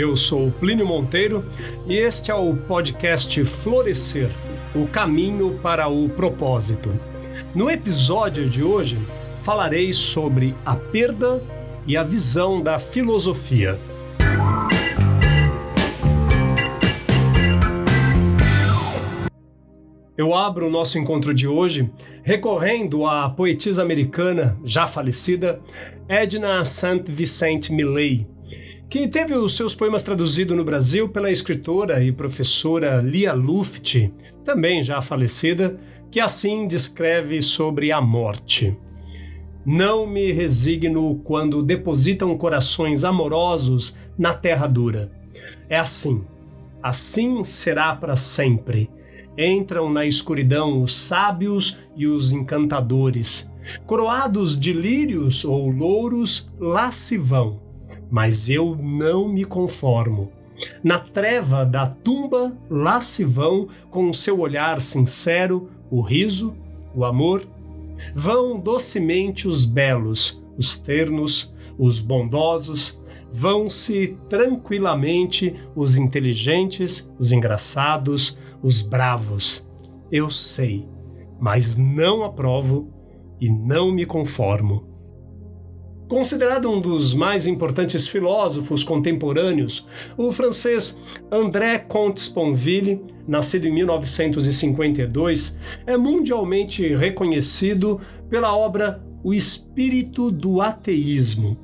Eu sou Plínio Monteiro e este é o podcast Florescer o caminho para o propósito. No episódio de hoje, falarei sobre a perda e a visão da filosofia. Eu abro o nosso encontro de hoje recorrendo à poetisa americana já falecida Edna St. Vincent Millay, que teve os seus poemas traduzidos no Brasil pela escritora e professora Lia Luft, também já falecida, que assim descreve sobre a morte. Não me resigno quando depositam corações amorosos na terra dura. É assim, assim será para sempre. Entram na escuridão os sábios e os encantadores. Coroados de lírios ou louros, lá se vão mas eu não me conformo. Na treva da tumba, lá se vão, com seu olhar sincero, o riso, o amor. Vão docemente os belos, os ternos, os bondosos, vão-se tranquilamente os inteligentes, os engraçados, os bravos. Eu sei, mas não aprovo e não me conformo. Considerado um dos mais importantes filósofos contemporâneos, o francês André Comte Sponville, nascido em 1952, é mundialmente reconhecido pela obra O Espírito do Ateísmo,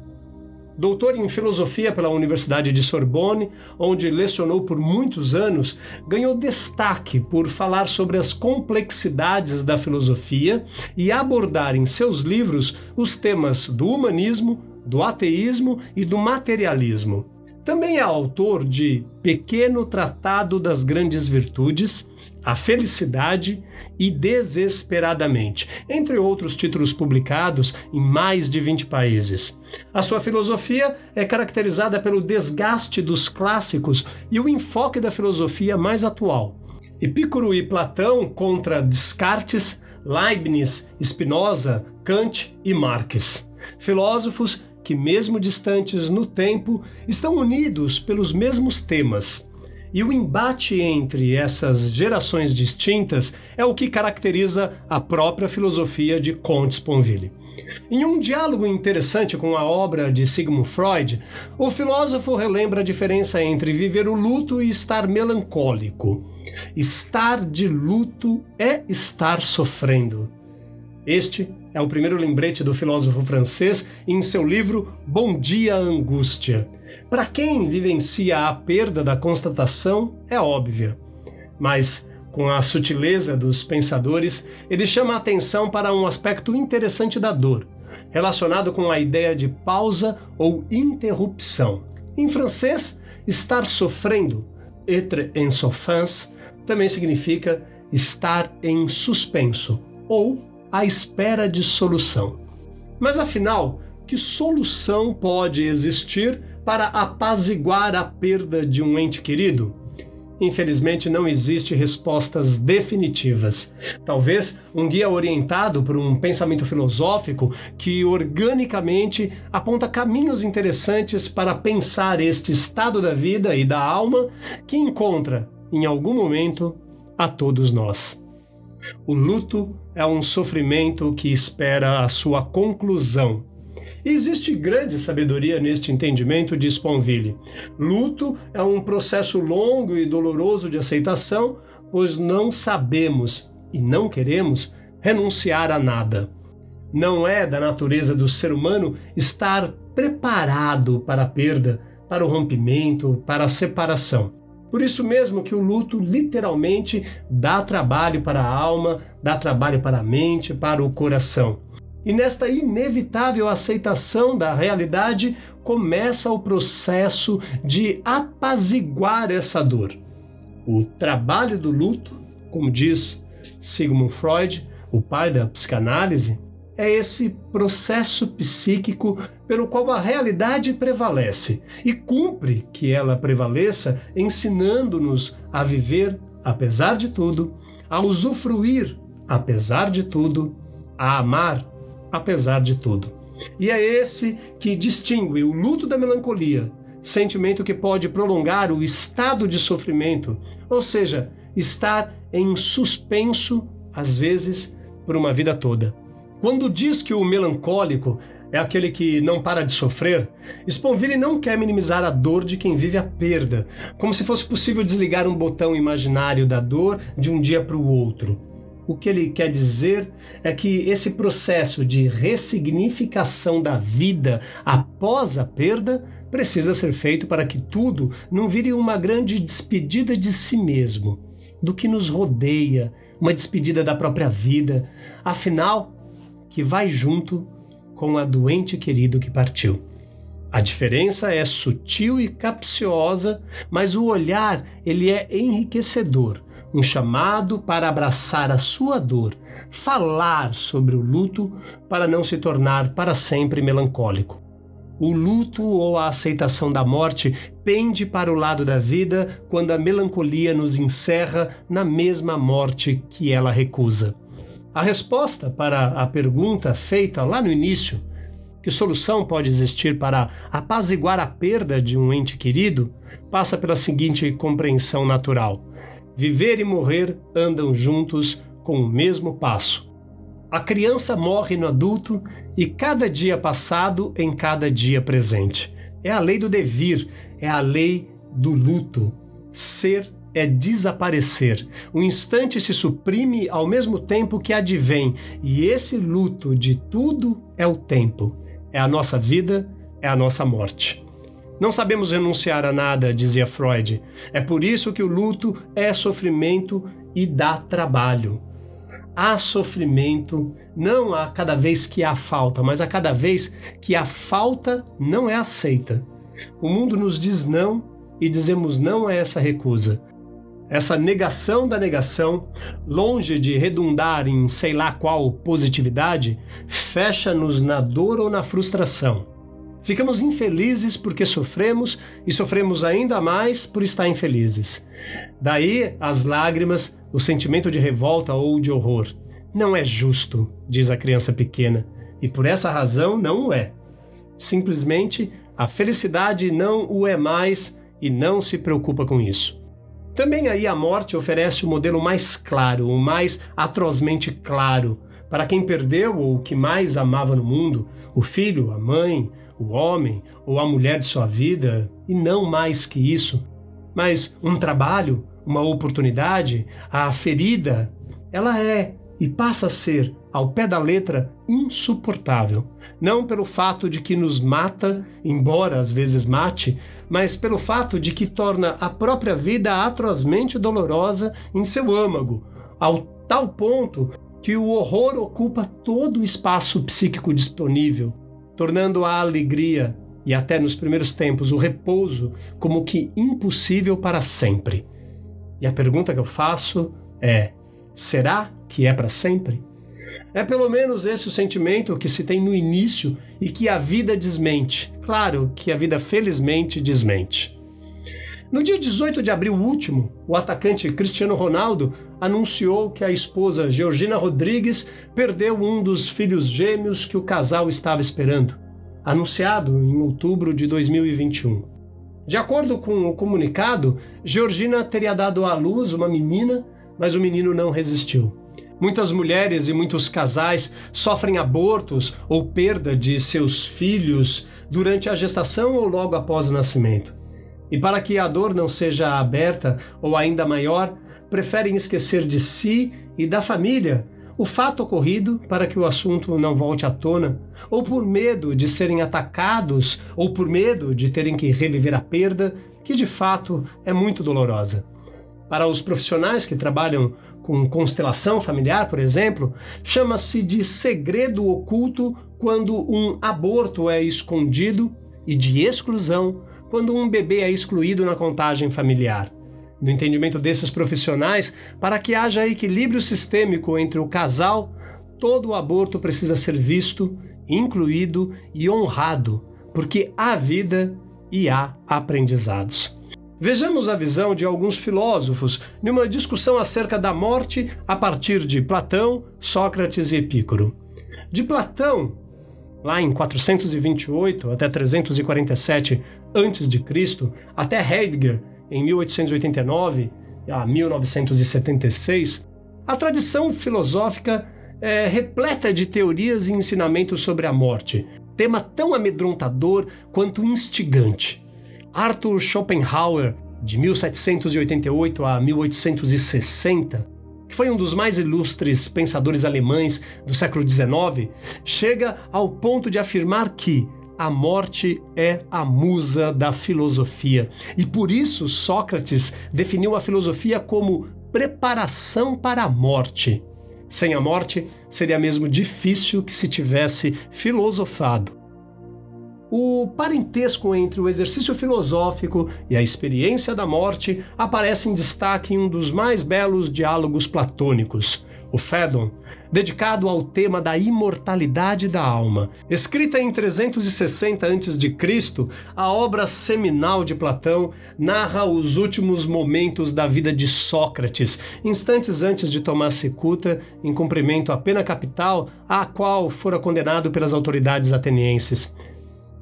Doutor em filosofia pela Universidade de Sorbonne, onde lecionou por muitos anos, ganhou destaque por falar sobre as complexidades da filosofia e abordar em seus livros os temas do humanismo, do ateísmo e do materialismo. Também é autor de Pequeno Tratado das Grandes Virtudes, A Felicidade e Desesperadamente, entre outros títulos publicados em mais de 20 países. A sua filosofia é caracterizada pelo desgaste dos clássicos e o enfoque da filosofia mais atual. Epicuro e Platão contra Descartes, Leibniz, Spinoza, Kant e Marx. Filósofos que, mesmo distantes no tempo, estão unidos pelos mesmos temas. E o embate entre essas gerações distintas é o que caracteriza a própria filosofia de Comte Sponville. Em um diálogo interessante com a obra de Sigmund Freud, o filósofo relembra a diferença entre viver o luto e estar melancólico. Estar de luto é estar sofrendo. Este é o primeiro lembrete do filósofo francês em seu livro Bom Dia Angústia. Para quem vivencia a perda da constatação, é óbvia. Mas, com a sutileza dos pensadores, ele chama a atenção para um aspecto interessante da dor, relacionado com a ideia de pausa ou interrupção. Em francês, estar sofrendo, être en souffrance, também significa estar em suspenso ou à espera de solução. Mas afinal, que solução pode existir para apaziguar a perda de um ente querido? Infelizmente, não existe respostas definitivas. Talvez um guia orientado por um pensamento filosófico que organicamente aponta caminhos interessantes para pensar este estado da vida e da alma que encontra, em algum momento, a todos nós. O luto é um sofrimento que espera a sua conclusão. Existe grande sabedoria neste entendimento de Sponville. Luto é um processo longo e doloroso de aceitação, pois não sabemos e não queremos renunciar a nada. Não é da natureza do ser humano estar preparado para a perda, para o rompimento, para a separação. Por isso mesmo que o luto literalmente dá trabalho para a alma, dá trabalho para a mente, para o coração. E nesta inevitável aceitação da realidade começa o processo de apaziguar essa dor. O trabalho do luto, como diz Sigmund Freud, o pai da psicanálise, é esse processo psíquico pelo qual a realidade prevalece e cumpre que ela prevaleça, ensinando-nos a viver apesar de tudo, a usufruir apesar de tudo, a amar apesar de tudo. E é esse que distingue o luto da melancolia, sentimento que pode prolongar o estado de sofrimento, ou seja, estar em suspenso, às vezes, por uma vida toda. Quando diz que o melancólico é aquele que não para de sofrer, Sponville não quer minimizar a dor de quem vive a perda, como se fosse possível desligar um botão imaginário da dor de um dia para o outro. O que ele quer dizer é que esse processo de ressignificação da vida após a perda precisa ser feito para que tudo não vire uma grande despedida de si mesmo, do que nos rodeia, uma despedida da própria vida, afinal, que vai junto com a doente querido que partiu. A diferença é sutil e capciosa, mas o olhar ele é enriquecedor, um chamado para abraçar a sua dor, falar sobre o luto para não se tornar para sempre melancólico. O luto ou a aceitação da morte pende para o lado da vida quando a melancolia nos encerra na mesma morte que ela recusa. A resposta para a pergunta feita lá no início, que solução pode existir para apaziguar a perda de um ente querido, passa pela seguinte compreensão natural: viver e morrer andam juntos com o mesmo passo. A criança morre no adulto e cada dia passado em cada dia presente. É a lei do devir, é a lei do luto. Ser é desaparecer. O instante se suprime ao mesmo tempo que advém, e esse luto de tudo é o tempo. É a nossa vida, é a nossa morte. Não sabemos renunciar a nada, dizia Freud. É por isso que o luto é sofrimento e dá trabalho. Há sofrimento não a cada vez que há falta, mas a cada vez que a falta não é aceita. O mundo nos diz não e dizemos não a essa recusa. Essa negação da negação, longe de redundar em sei lá qual positividade, fecha-nos na dor ou na frustração. Ficamos infelizes porque sofremos e sofremos ainda mais por estar infelizes. Daí as lágrimas, o sentimento de revolta ou de horror. Não é justo, diz a criança pequena, e por essa razão não o é. Simplesmente a felicidade não o é mais e não se preocupa com isso. Também aí a morte oferece o modelo mais claro, o mais atrozmente claro, para quem perdeu ou o que mais amava no mundo, o filho, a mãe, o homem ou a mulher de sua vida, e não mais que isso. Mas um trabalho, uma oportunidade, a ferida, ela é e passa a ser, ao pé da letra, insuportável. Não pelo fato de que nos mata, embora às vezes mate, mas pelo fato de que torna a própria vida atrozmente dolorosa em seu âmago, ao tal ponto que o horror ocupa todo o espaço psíquico disponível, tornando a alegria e até nos primeiros tempos o repouso como que impossível para sempre. E a pergunta que eu faço é: será que é para sempre? É pelo menos esse o sentimento que se tem no início e que a vida desmente. Claro que a vida felizmente desmente. No dia 18 de abril último, o atacante Cristiano Ronaldo anunciou que a esposa Georgina Rodrigues perdeu um dos filhos gêmeos que o casal estava esperando, anunciado em outubro de 2021. De acordo com o comunicado, Georgina teria dado à luz uma menina, mas o menino não resistiu. Muitas mulheres e muitos casais sofrem abortos ou perda de seus filhos durante a gestação ou logo após o nascimento. E para que a dor não seja aberta ou ainda maior, preferem esquecer de si e da família o fato ocorrido para que o assunto não volte à tona, ou por medo de serem atacados, ou por medo de terem que reviver a perda, que de fato é muito dolorosa. Para os profissionais que trabalham com constelação familiar, por exemplo, chama-se de segredo oculto quando um aborto é escondido e de exclusão quando um bebê é excluído na contagem familiar. No entendimento desses profissionais, para que haja equilíbrio sistêmico entre o casal, todo o aborto precisa ser visto, incluído e honrado, porque há vida e há aprendizados. Vejamos a visão de alguns filósofos numa discussão acerca da morte a partir de Platão, Sócrates e Epicuro. De Platão, lá em 428 até 347 antes de Cristo até Heidegger em 1889 a 1976, a tradição filosófica é repleta de teorias e ensinamentos sobre a morte, tema tão amedrontador quanto instigante. Arthur Schopenhauer, de 1788 a 1860, que foi um dos mais ilustres pensadores alemães do século XIX, chega ao ponto de afirmar que a morte é a musa da filosofia. E por isso Sócrates definiu a filosofia como preparação para a morte. Sem a morte, seria mesmo difícil que se tivesse filosofado. O parentesco entre o exercício filosófico e a experiência da morte aparece em destaque em um dos mais belos diálogos platônicos, o Fédon, dedicado ao tema da imortalidade da alma. Escrita em 360 a.C., a obra seminal de Platão narra os últimos momentos da vida de Sócrates, instantes antes de tomar cicuta em cumprimento à pena capital à qual fora condenado pelas autoridades atenienses.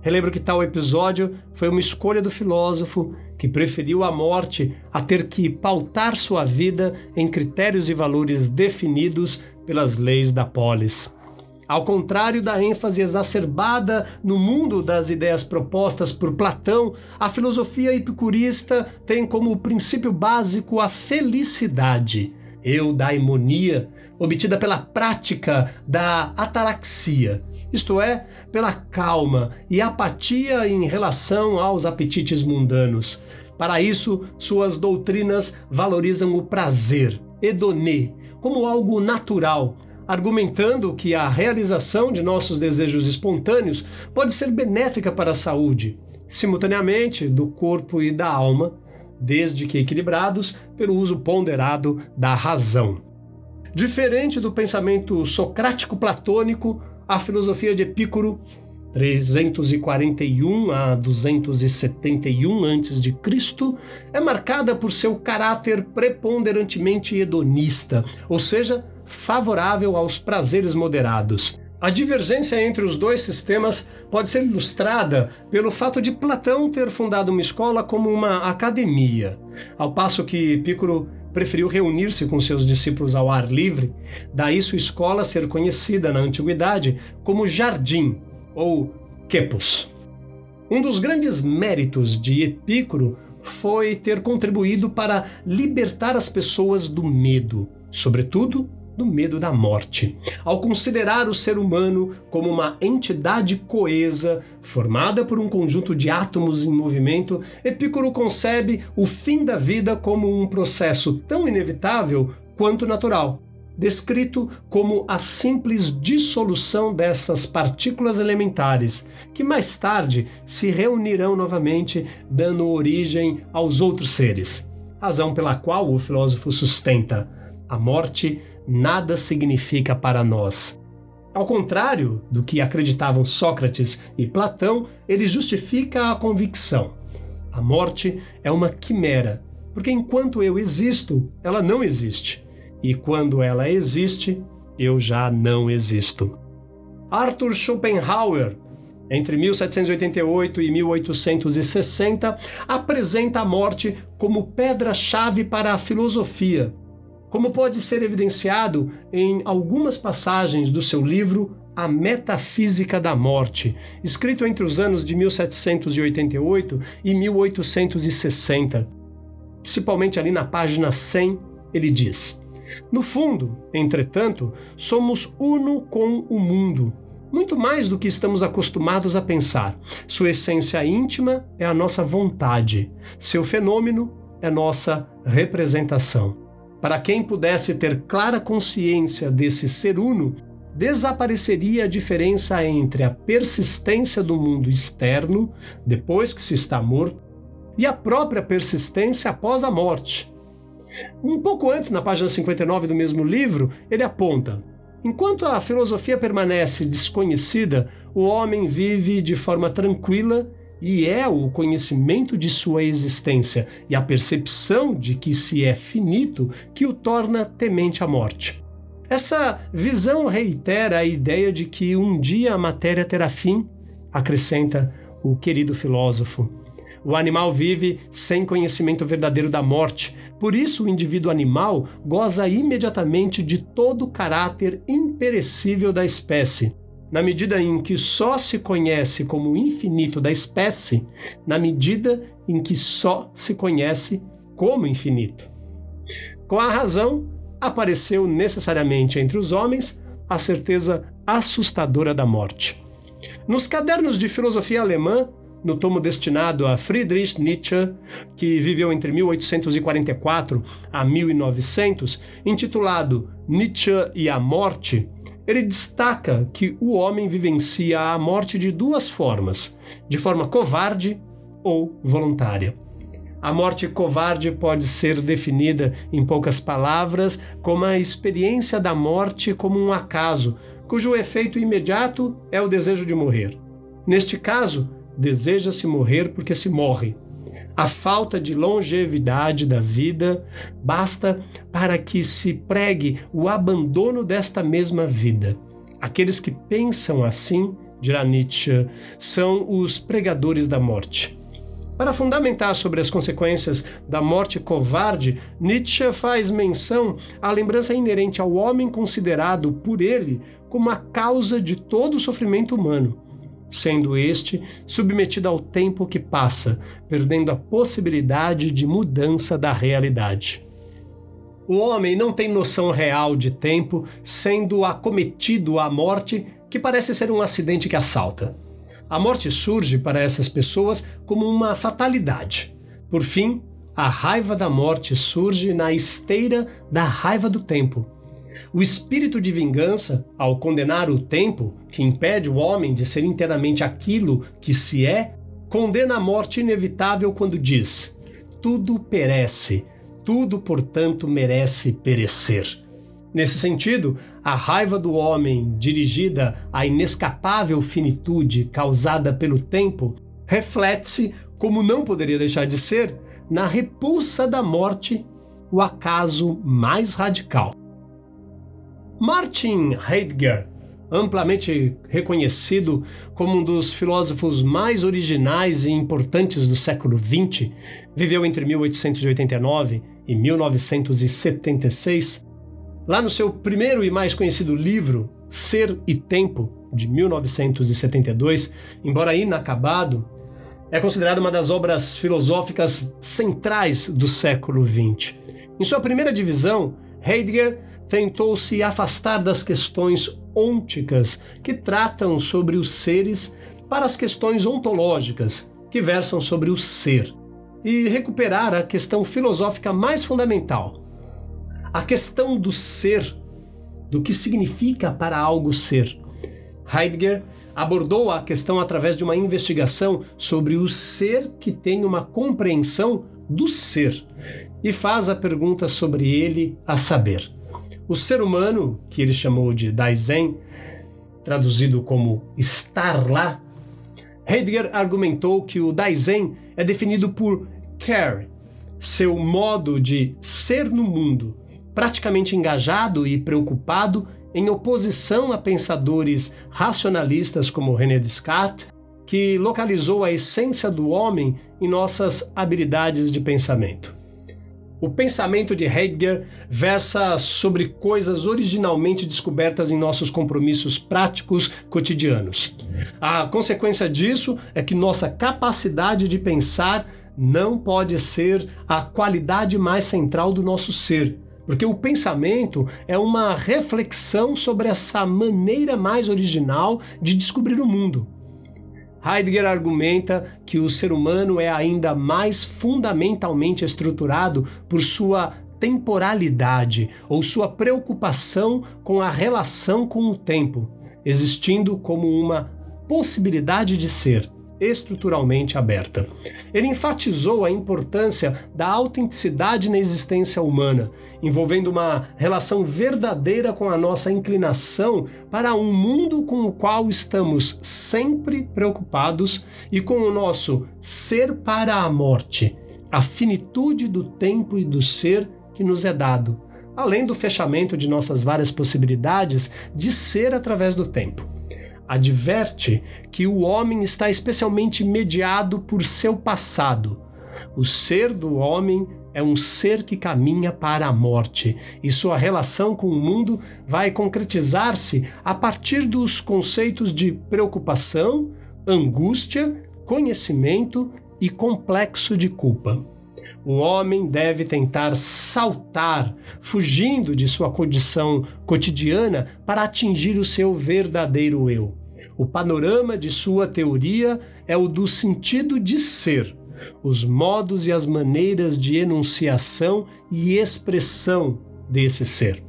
Relembro que tal episódio foi uma escolha do filósofo que preferiu a morte a ter que pautar sua vida em critérios e valores definidos pelas leis da polis. Ao contrário da ênfase exacerbada no mundo das ideias propostas por Platão, a filosofia epicurista tem como princípio básico a felicidade, eudaimonia, obtida pela prática da ataraxia, isto é, pela calma e apatia em relação aos apetites mundanos. Para isso, suas doutrinas valorizam o prazer, hedonê, como algo natural, argumentando que a realização de nossos desejos espontâneos pode ser benéfica para a saúde, simultaneamente do corpo e da alma, desde que equilibrados pelo uso ponderado da razão. Diferente do pensamento socrático-platônico, a filosofia de Epicuro 341 a 271 a.C., é marcada por seu caráter preponderantemente hedonista, ou seja, favorável aos prazeres moderados. A divergência entre os dois sistemas pode ser ilustrada pelo fato de Platão ter fundado uma escola como uma academia, ao passo que Epicuro preferiu reunir-se com seus discípulos ao ar livre, daí sua escola ser conhecida na antiguidade como jardim, ou Quepos. Um dos grandes méritos de Epicuro foi ter contribuído para libertar as pessoas do medo, sobretudo do medo da morte. Ao considerar o ser humano como uma entidade coesa, formada por um conjunto de átomos em movimento, Epicuro concebe o fim da vida como um processo tão inevitável quanto natural descrito como a simples dissolução dessas partículas elementares, que mais tarde se reunirão novamente, dando origem aos outros seres. Razão pela qual o filósofo sustenta: a morte nada significa para nós. Ao contrário do que acreditavam Sócrates e Platão, ele justifica a convicção. A morte é uma quimera, porque enquanto eu existo, ela não existe e quando ela existe, eu já não existo. Arthur Schopenhauer, entre 1788 e 1860, apresenta a morte como pedra-chave para a filosofia, como pode ser evidenciado em algumas passagens do seu livro A Metafísica da Morte, escrito entre os anos de 1788 e 1860. Principalmente ali na página 100, ele diz: no fundo, entretanto, somos uno com o mundo, muito mais do que estamos acostumados a pensar. Sua essência íntima é a nossa vontade, seu fenômeno é nossa representação. Para quem pudesse ter clara consciência desse ser uno, desapareceria a diferença entre a persistência do mundo externo, depois que se está morto, e a própria persistência após a morte, um pouco antes, na página 59 do mesmo livro, ele aponta: Enquanto a filosofia permanece desconhecida, o homem vive de forma tranquila e é o conhecimento de sua existência e a percepção de que se é finito que o torna temente à morte. Essa visão reitera a ideia de que um dia a matéria terá fim, acrescenta o querido filósofo. O animal vive sem conhecimento verdadeiro da morte. Por isso, o indivíduo animal goza imediatamente de todo o caráter imperecível da espécie. Na medida em que só se conhece como infinito da espécie, na medida em que só se conhece como infinito. Com a razão, apareceu necessariamente entre os homens a certeza assustadora da morte. Nos cadernos de filosofia alemã, no tomo destinado a Friedrich Nietzsche, que viveu entre 1844 a 1900, intitulado Nietzsche e a Morte, ele destaca que o homem vivencia a morte de duas formas: de forma covarde ou voluntária. A morte covarde pode ser definida, em poucas palavras, como a experiência da morte como um acaso, cujo efeito imediato é o desejo de morrer. Neste caso, deseja-se morrer porque se morre. A falta de longevidade da vida basta para que se pregue o abandono desta mesma vida. Aqueles que pensam assim, dirá Nietzsche, são os pregadores da morte. Para fundamentar sobre as consequências da morte covarde, Nietzsche faz menção à lembrança inerente ao homem considerado por ele como a causa de todo o sofrimento humano, sendo este submetido ao tempo que passa, perdendo a possibilidade de mudança da realidade. O homem não tem noção real de tempo, sendo acometido à morte, que parece ser um acidente que assalta. A morte surge para essas pessoas como uma fatalidade. Por fim, a raiva da morte surge na esteira da raiva do tempo, o espírito de vingança, ao condenar o tempo, que impede o homem de ser inteiramente aquilo que se é, condena a morte inevitável quando diz: tudo perece, tudo, portanto, merece perecer. Nesse sentido, a raiva do homem, dirigida à inescapável finitude causada pelo tempo, reflete-se, como não poderia deixar de ser, na repulsa da morte, o acaso mais radical. Martin Heidegger, amplamente reconhecido como um dos filósofos mais originais e importantes do século XX, viveu entre 1889 e 1976. Lá no seu primeiro e mais conhecido livro, Ser e Tempo, de 1972, embora inacabado, é considerado uma das obras filosóficas centrais do século XX. Em sua primeira divisão, Heidegger tentou se afastar das questões ônticas que tratam sobre os seres para as questões ontológicas que versam sobre o ser e recuperar a questão filosófica mais fundamental, a questão do ser, do que significa para algo ser. Heidegger abordou a questão através de uma investigação sobre o ser que tem uma compreensão do ser e faz a pergunta sobre ele a saber: o ser humano, que ele chamou de Daisen, traduzido como estar lá, Heidegger argumentou que o Daisen é definido por care, seu modo de ser no mundo, praticamente engajado e preocupado em oposição a pensadores racionalistas como René Descartes, que localizou a essência do homem em nossas habilidades de pensamento. O pensamento de Heidegger versa sobre coisas originalmente descobertas em nossos compromissos práticos cotidianos. A consequência disso é que nossa capacidade de pensar não pode ser a qualidade mais central do nosso ser, porque o pensamento é uma reflexão sobre essa maneira mais original de descobrir o mundo. Heidegger argumenta que o ser humano é ainda mais fundamentalmente estruturado por sua temporalidade ou sua preocupação com a relação com o tempo, existindo como uma possibilidade de ser estruturalmente aberta. Ele enfatizou a importância da autenticidade na existência humana, envolvendo uma relação verdadeira com a nossa inclinação para um mundo com o qual estamos sempre preocupados e com o nosso ser para a morte, a finitude do tempo e do ser que nos é dado, além do fechamento de nossas várias possibilidades de ser através do tempo. Adverte que o homem está especialmente mediado por seu passado. O ser do homem é um ser que caminha para a morte e sua relação com o mundo vai concretizar-se a partir dos conceitos de preocupação, angústia, conhecimento e complexo de culpa. O homem deve tentar saltar, fugindo de sua condição cotidiana para atingir o seu verdadeiro eu. O panorama de sua teoria é o do sentido de ser, os modos e as maneiras de enunciação e expressão desse ser.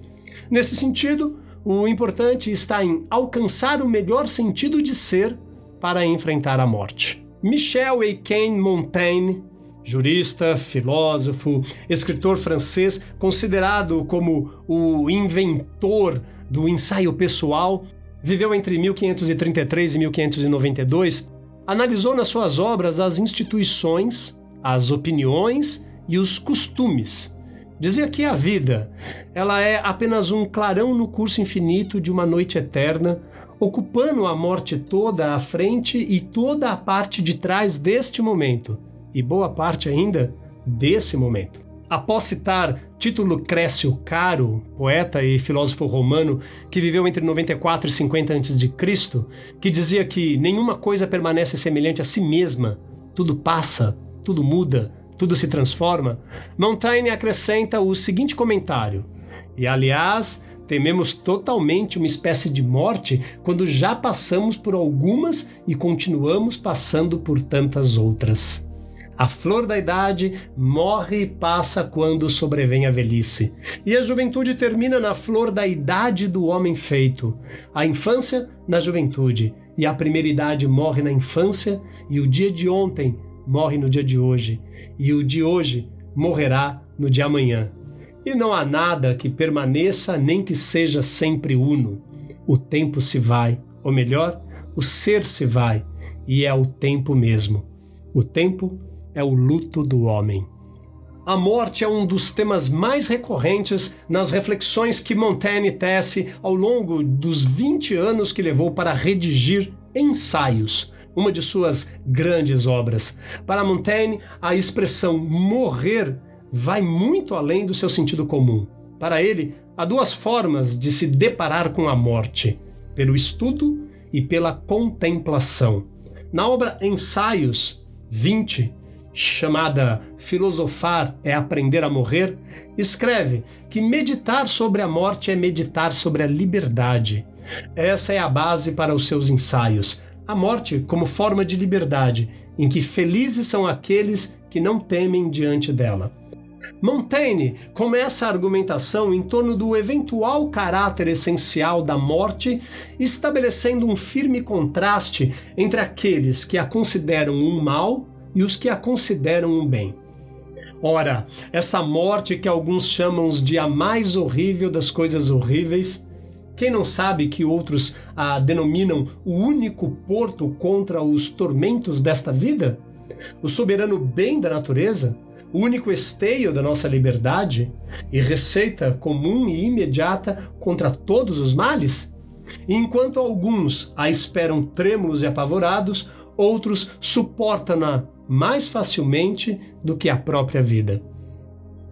Nesse sentido, o importante está em alcançar o melhor sentido de ser para enfrentar a morte. Michel Eiken Montaigne, jurista, filósofo, escritor francês, considerado como o inventor do ensaio pessoal, viveu entre 1533 e 1592 analisou nas suas obras as instituições, as opiniões e os costumes. Dizia que a vida, ela é apenas um clarão no curso infinito de uma noite eterna, ocupando a morte toda à frente e toda a parte de trás deste momento, e boa parte ainda desse momento. Após citar Tito Lucrécio Caro, poeta e filósofo romano que viveu entre 94 e 50 a.C., que dizia que nenhuma coisa permanece semelhante a si mesma, tudo passa, tudo muda, tudo se transforma, Montaigne acrescenta o seguinte comentário: E aliás, tememos totalmente uma espécie de morte quando já passamos por algumas e continuamos passando por tantas outras. A flor da idade morre e passa quando sobrevém a velhice. E a juventude termina na flor da idade do homem feito. A infância na juventude. E a primeira idade morre na infância, e o dia de ontem morre no dia de hoje. E o de hoje morrerá no de amanhã. E não há nada que permaneça nem que seja sempre uno. O tempo se vai, ou melhor, o ser se vai, e é o tempo mesmo. O tempo é o luto do homem. A morte é um dos temas mais recorrentes nas reflexões que Montaigne tece ao longo dos 20 anos que levou para redigir Ensaios, uma de suas grandes obras. Para Montaigne, a expressão morrer vai muito além do seu sentido comum. Para ele, há duas formas de se deparar com a morte: pelo estudo e pela contemplação. Na obra Ensaios 20, chamada Filosofar é Aprender a Morrer, escreve que meditar sobre a morte é meditar sobre a liberdade. Essa é a base para os seus ensaios. A morte como forma de liberdade, em que felizes são aqueles que não temem diante dela. Montaigne começa a argumentação em torno do eventual caráter essencial da morte, estabelecendo um firme contraste entre aqueles que a consideram um mal e os que a consideram um bem. Ora, essa morte que alguns chamam de a mais horrível das coisas horríveis, quem não sabe que outros a denominam o único porto contra os tormentos desta vida? O soberano bem da natureza? O único esteio da nossa liberdade? E receita comum e imediata contra todos os males? Enquanto alguns a esperam trêmulos e apavorados, outros suportam-na mais facilmente do que a própria vida.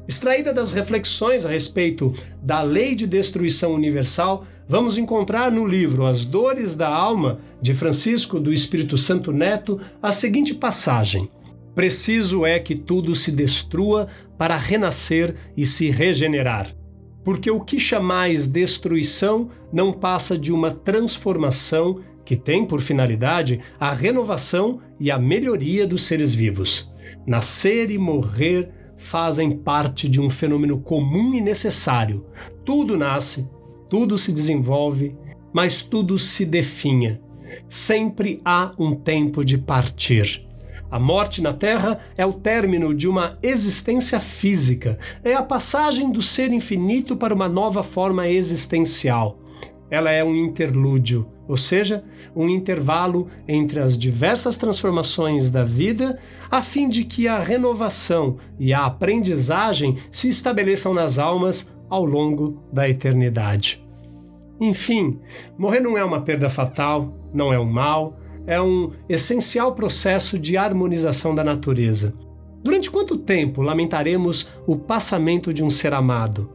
Extraída das reflexões a respeito da lei de destruição universal, vamos encontrar no livro As Dores da Alma, de Francisco do Espírito Santo Neto, a seguinte passagem: Preciso é que tudo se destrua para renascer e se regenerar. Porque o que chamais destruição não passa de uma transformação que tem por finalidade a renovação e a melhoria dos seres vivos. Nascer e morrer fazem parte de um fenômeno comum e necessário. Tudo nasce, tudo se desenvolve, mas tudo se definha. Sempre há um tempo de partir. A morte na Terra é o término de uma existência física, é a passagem do ser infinito para uma nova forma existencial. Ela é um interlúdio, ou seja, um intervalo entre as diversas transformações da vida, a fim de que a renovação e a aprendizagem se estabeleçam nas almas ao longo da eternidade. Enfim, morrer não é uma perda fatal, não é um mal, é um essencial processo de harmonização da natureza. Durante quanto tempo lamentaremos o passamento de um ser amado?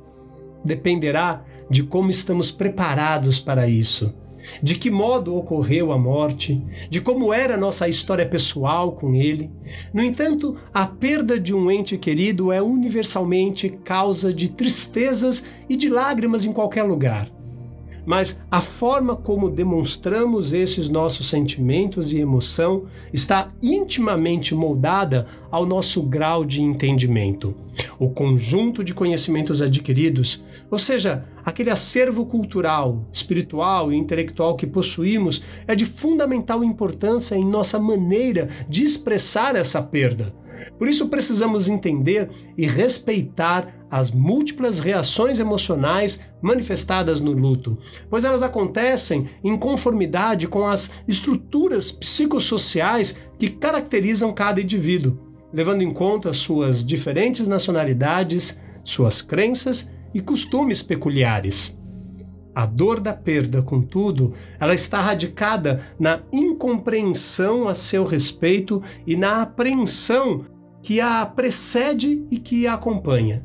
Dependerá de como estamos preparados para isso, de que modo ocorreu a morte, de como era nossa história pessoal com ele. No entanto, a perda de um ente querido é universalmente causa de tristezas e de lágrimas em qualquer lugar mas a forma como demonstramos esses nossos sentimentos e emoção está intimamente moldada ao nosso grau de entendimento. O conjunto de conhecimentos adquiridos, ou seja, aquele acervo cultural, espiritual e intelectual que possuímos, é de fundamental importância em nossa maneira de expressar essa perda. Por isso precisamos entender e respeitar as múltiplas reações emocionais manifestadas no luto, pois elas acontecem em conformidade com as estruturas psicossociais que caracterizam cada indivíduo, levando em conta suas diferentes nacionalidades, suas crenças e costumes peculiares. A dor da perda, contudo, ela está radicada na incompreensão a seu respeito e na apreensão que a precede e que a acompanha.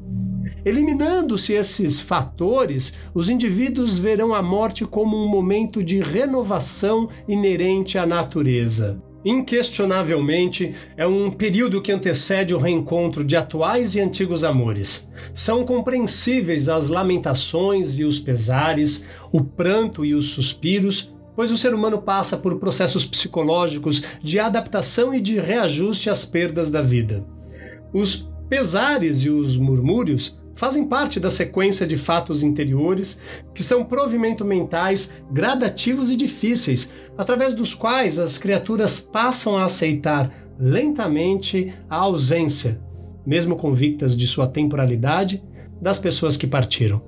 Eliminando-se esses fatores, os indivíduos verão a morte como um momento de renovação inerente à natureza. Inquestionavelmente, é um período que antecede o reencontro de atuais e antigos amores. São compreensíveis as lamentações e os pesares, o pranto e os suspiros, pois o ser humano passa por processos psicológicos de adaptação e de reajuste às perdas da vida. Os pesares e os murmúrios fazem parte da sequência de fatos interiores que são provimento mentais gradativos e difíceis, através dos quais as criaturas passam a aceitar lentamente a ausência, mesmo convictas de sua temporalidade, das pessoas que partiram.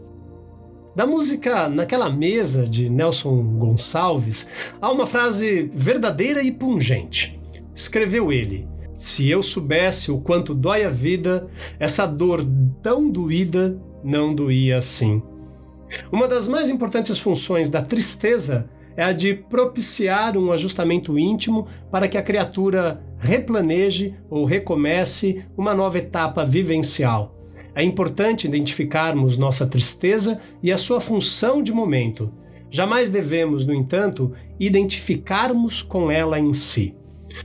Da música Naquela Mesa de Nelson Gonçalves, há uma frase verdadeira e pungente. Escreveu ele: se eu soubesse o quanto dói a vida, essa dor tão doída não doía assim. Uma das mais importantes funções da tristeza é a de propiciar um ajustamento íntimo para que a criatura replaneje ou recomece uma nova etapa vivencial. É importante identificarmos nossa tristeza e a sua função de momento. Jamais devemos, no entanto, identificarmos com ela em si.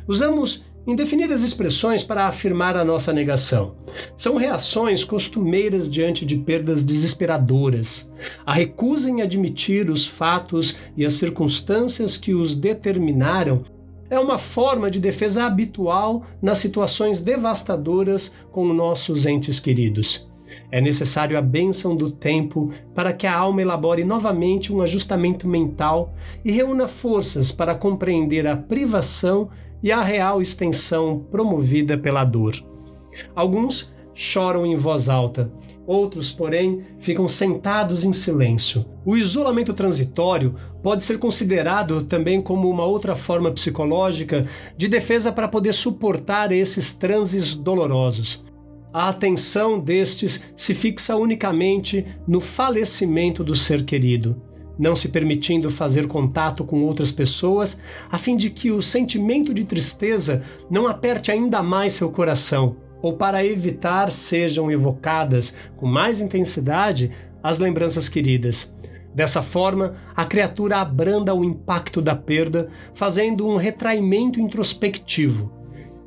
Usamos indefinidas expressões para afirmar a nossa negação. São reações costumeiras diante de perdas desesperadoras. A recusa em admitir os fatos e as circunstâncias que os determinaram é uma forma de defesa habitual nas situações devastadoras com nossos entes queridos. É necessário a bênção do tempo para que a alma elabore novamente um ajustamento mental e reúna forças para compreender a privação e a real extensão promovida pela dor. Alguns choram em voz alta, outros, porém, ficam sentados em silêncio. O isolamento transitório pode ser considerado também como uma outra forma psicológica de defesa para poder suportar esses transes dolorosos. A atenção destes se fixa unicamente no falecimento do ser querido não se permitindo fazer contato com outras pessoas, a fim de que o sentimento de tristeza não aperte ainda mais seu coração, ou para evitar sejam evocadas com mais intensidade as lembranças queridas. Dessa forma, a criatura abranda o impacto da perda, fazendo um retraimento introspectivo.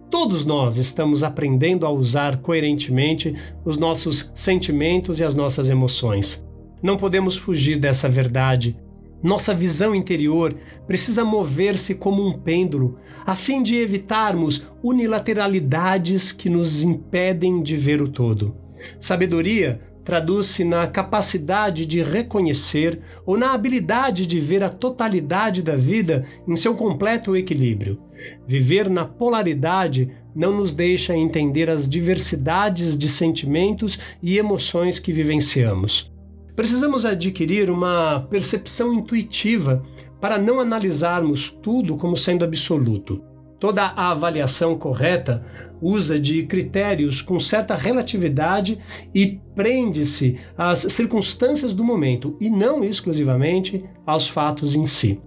Todos nós estamos aprendendo a usar coerentemente os nossos sentimentos e as nossas emoções. Não podemos fugir dessa verdade. Nossa visão interior precisa mover-se como um pêndulo, a fim de evitarmos unilateralidades que nos impedem de ver o todo. Sabedoria traduz-se na capacidade de reconhecer ou na habilidade de ver a totalidade da vida em seu completo equilíbrio. Viver na polaridade não nos deixa entender as diversidades de sentimentos e emoções que vivenciamos. Precisamos adquirir uma percepção intuitiva para não analisarmos tudo como sendo absoluto. Toda a avaliação correta usa de critérios com certa relatividade e prende-se às circunstâncias do momento e não exclusivamente aos fatos em si.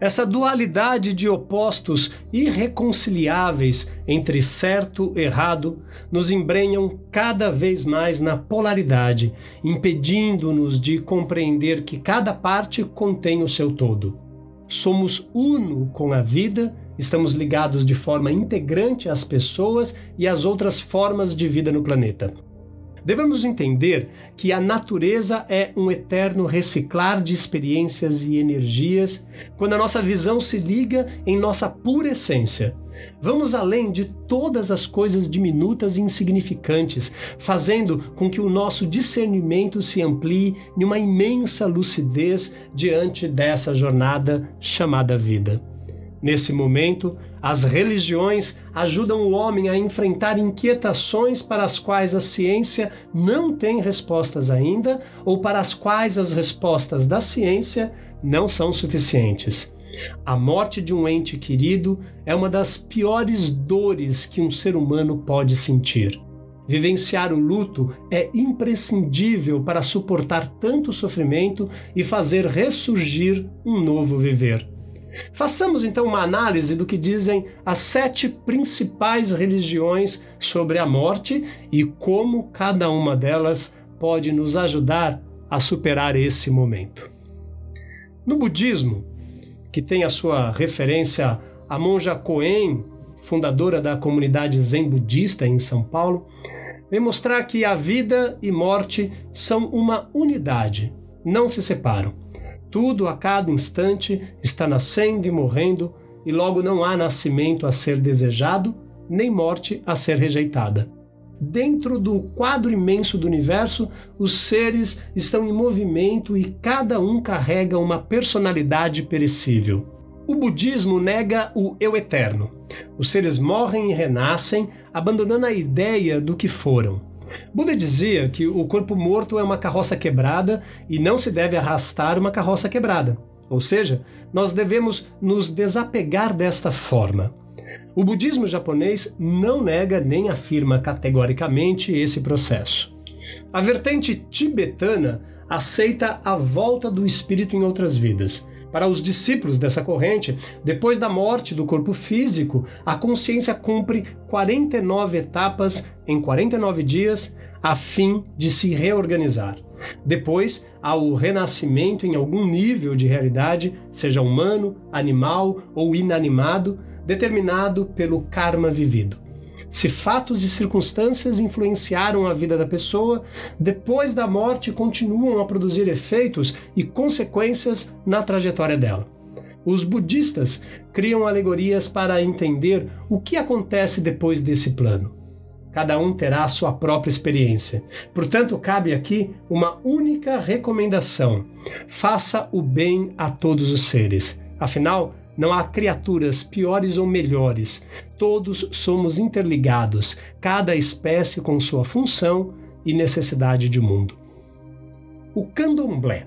Essa dualidade de opostos irreconciliáveis entre certo e errado nos embrenham cada vez mais na polaridade, impedindo-nos de compreender que cada parte contém o seu todo. Somos uno com a vida, estamos ligados de forma integrante às pessoas e às outras formas de vida no planeta. Devemos entender que a natureza é um eterno reciclar de experiências e energias quando a nossa visão se liga em nossa pura essência. Vamos além de todas as coisas diminutas e insignificantes, fazendo com que o nosso discernimento se amplie em uma imensa lucidez diante dessa jornada chamada vida. Nesse momento, as religiões ajudam o homem a enfrentar inquietações para as quais a ciência não tem respostas ainda ou para as quais as respostas da ciência não são suficientes. A morte de um ente querido é uma das piores dores que um ser humano pode sentir. Vivenciar o luto é imprescindível para suportar tanto sofrimento e fazer ressurgir um novo viver. Façamos então uma análise do que dizem as sete principais religiões sobre a morte e como cada uma delas pode nos ajudar a superar esse momento. No budismo, que tem a sua referência a monja Koen, fundadora da comunidade Zen budista em São Paulo, vem mostrar que a vida e morte são uma unidade, não se separam. Tudo a cada instante está nascendo e morrendo, e logo não há nascimento a ser desejado, nem morte a ser rejeitada. Dentro do quadro imenso do universo, os seres estão em movimento e cada um carrega uma personalidade perecível. O budismo nega o eu eterno. Os seres morrem e renascem, abandonando a ideia do que foram. Buda dizia que o corpo morto é uma carroça quebrada e não se deve arrastar uma carroça quebrada. Ou seja, nós devemos nos desapegar desta forma. O budismo japonês não nega nem afirma categoricamente esse processo. A vertente tibetana aceita a volta do espírito em outras vidas. Para os discípulos dessa corrente, depois da morte do corpo físico, a consciência cumpre 49 etapas em 49 dias a fim de se reorganizar. Depois, há o renascimento em algum nível de realidade, seja humano, animal ou inanimado, determinado pelo karma vivido. Se fatos e circunstâncias influenciaram a vida da pessoa, depois da morte continuam a produzir efeitos e consequências na trajetória dela. Os budistas criam alegorias para entender o que acontece depois desse plano. Cada um terá a sua própria experiência. Portanto, cabe aqui uma única recomendação: faça o bem a todos os seres. Afinal, não há criaturas piores ou melhores. Todos somos interligados, cada espécie com sua função e necessidade de mundo. O candomblé.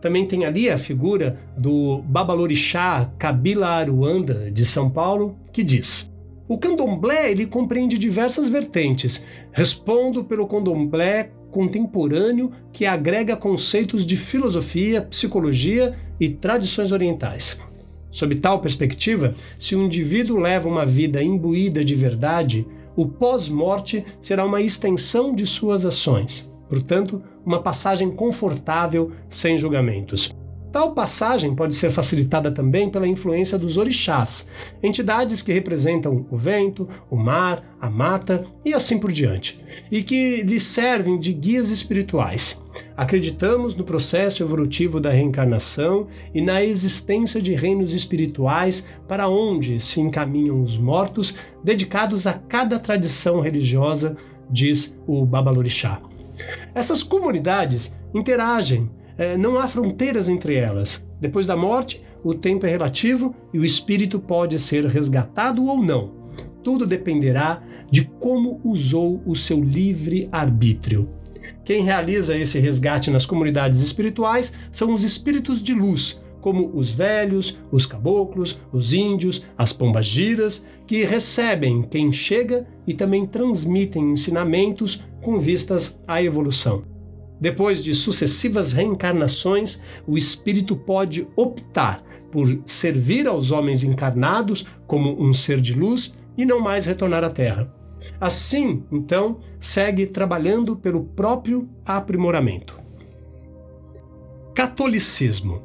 Também tem ali a figura do Babalorixá Kabila Aruanda de São Paulo, que diz: O candomblé ele compreende diversas vertentes. Respondo pelo candomblé contemporâneo que agrega conceitos de filosofia, psicologia e tradições orientais. Sob tal perspectiva, se o indivíduo leva uma vida imbuída de verdade, o pós-morte será uma extensão de suas ações, portanto, uma passagem confortável sem julgamentos. Tal passagem pode ser facilitada também pela influência dos orixás, entidades que representam o vento, o mar, a mata e assim por diante, e que lhes servem de guias espirituais. Acreditamos no processo evolutivo da reencarnação e na existência de reinos espirituais para onde se encaminham os mortos, dedicados a cada tradição religiosa, diz o Babalorixá. Essas comunidades interagem é, não há fronteiras entre elas. Depois da morte, o tempo é relativo e o espírito pode ser resgatado ou não. Tudo dependerá de como usou o seu livre arbítrio. Quem realiza esse resgate nas comunidades espirituais são os espíritos de luz, como os velhos, os caboclos, os índios, as pombagiras, que recebem quem chega e também transmitem ensinamentos com vistas à evolução. Depois de sucessivas reencarnações, o espírito pode optar por servir aos homens encarnados como um ser de luz e não mais retornar à Terra. Assim, então, segue trabalhando pelo próprio aprimoramento. Catolicismo.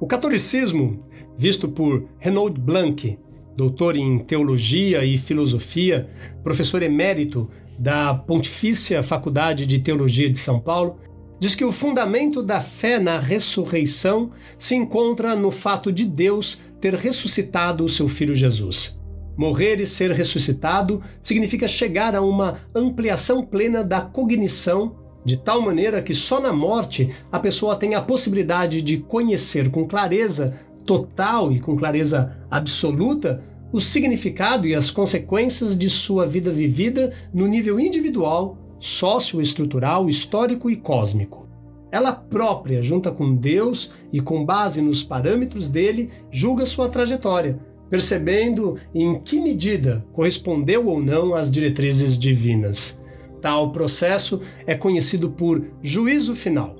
O catolicismo, visto por Renaud Blanc, doutor em teologia e filosofia, professor emérito da Pontifícia Faculdade de Teologia de São Paulo, diz que o fundamento da fé na ressurreição se encontra no fato de Deus ter ressuscitado o seu filho Jesus. Morrer e ser ressuscitado significa chegar a uma ampliação plena da cognição, de tal maneira que só na morte a pessoa tem a possibilidade de conhecer com clareza total e com clareza absoluta o significado e as consequências de sua vida vivida no nível individual, socioestrutural, histórico e cósmico. Ela própria, junta com Deus e com base nos parâmetros dele, julga sua trajetória percebendo em que medida correspondeu ou não às diretrizes divinas. Tal processo é conhecido por juízo final.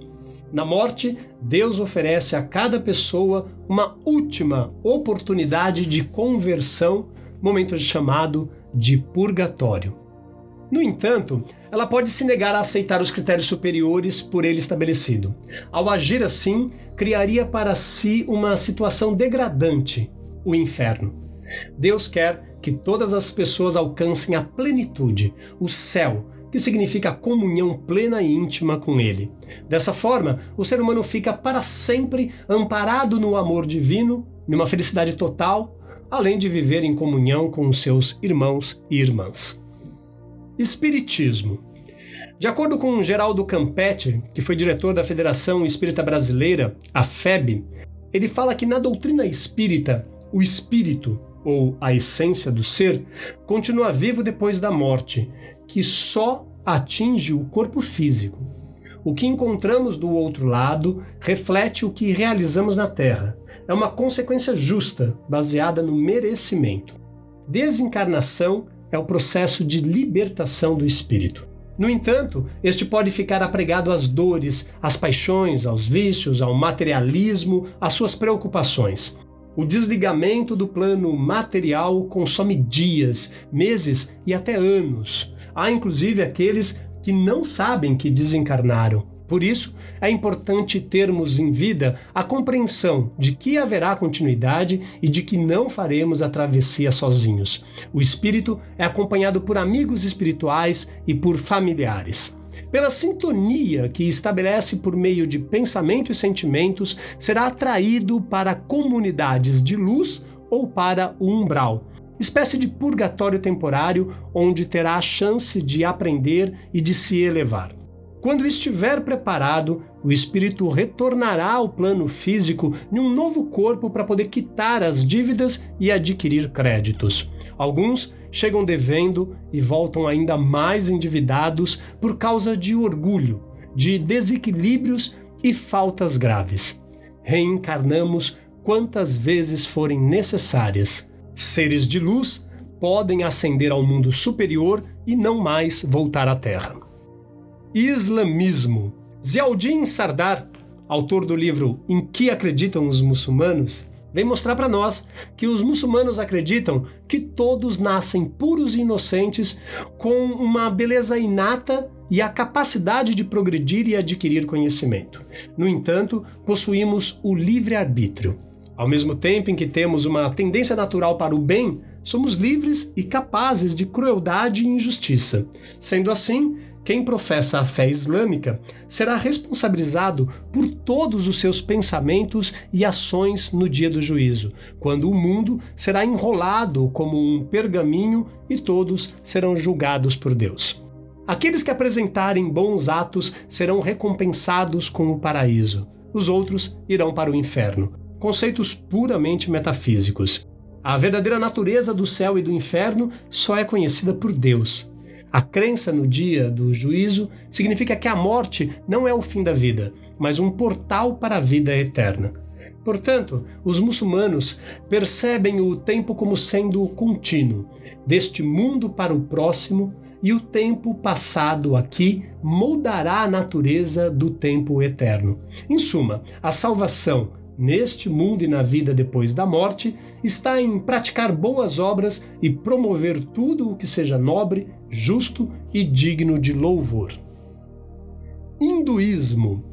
Na morte, Deus oferece a cada pessoa uma última oportunidade de conversão, momento chamado de purgatório. No entanto, ela pode se negar a aceitar os critérios superiores por ele estabelecido. Ao agir assim, criaria para si uma situação degradante, o inferno. Deus quer que todas as pessoas alcancem a plenitude, o céu, que significa comunhão plena e íntima com Ele. Dessa forma, o ser humano fica para sempre amparado no amor divino, numa felicidade total, além de viver em comunhão com os seus irmãos e irmãs. Espiritismo. De acordo com Geraldo Campetti, que foi diretor da Federação Espírita Brasileira, a FEB, ele fala que na doutrina espírita o espírito, ou a essência do ser, continua vivo depois da morte, que só atinge o corpo físico. O que encontramos do outro lado reflete o que realizamos na Terra. É uma consequência justa, baseada no merecimento. Desencarnação é o processo de libertação do espírito. No entanto, este pode ficar apregado às dores, às paixões, aos vícios, ao materialismo, às suas preocupações. O desligamento do plano material consome dias, meses e até anos. Há inclusive aqueles que não sabem que desencarnaram. Por isso, é importante termos em vida a compreensão de que haverá continuidade e de que não faremos a travessia sozinhos. O espírito é acompanhado por amigos espirituais e por familiares. Pela sintonia que estabelece por meio de pensamento e sentimentos, será atraído para comunidades de luz ou para o umbral, espécie de purgatório temporário onde terá a chance de aprender e de se elevar. Quando estiver preparado, o espírito retornará ao plano físico em um novo corpo para poder quitar as dívidas e adquirir créditos. Alguns chegam devendo e voltam ainda mais endividados por causa de orgulho, de desequilíbrios e faltas graves. Reencarnamos quantas vezes forem necessárias. Seres de luz podem ascender ao mundo superior e não mais voltar à Terra. Islamismo. Ziauddin Sardar, autor do livro Em que acreditam os muçulmanos, vem mostrar para nós que os muçulmanos acreditam que todos nascem puros e inocentes com uma beleza inata e a capacidade de progredir e adquirir conhecimento. No entanto, possuímos o livre-arbítrio. Ao mesmo tempo em que temos uma tendência natural para o bem, somos livres e capazes de crueldade e injustiça. Sendo assim, quem professa a fé islâmica será responsabilizado por todos os seus pensamentos e ações no dia do juízo, quando o mundo será enrolado como um pergaminho e todos serão julgados por Deus. Aqueles que apresentarem bons atos serão recompensados com o paraíso, os outros irão para o inferno. Conceitos puramente metafísicos. A verdadeira natureza do céu e do inferno só é conhecida por Deus. A crença no dia do juízo significa que a morte não é o fim da vida, mas um portal para a vida eterna. Portanto, os muçulmanos percebem o tempo como sendo contínuo, deste mundo para o próximo, e o tempo passado aqui moldará a natureza do tempo eterno. Em suma, a salvação neste mundo e na vida depois da morte está em praticar boas obras e promover tudo o que seja nobre, justo e digno de louvor. Hinduísmo.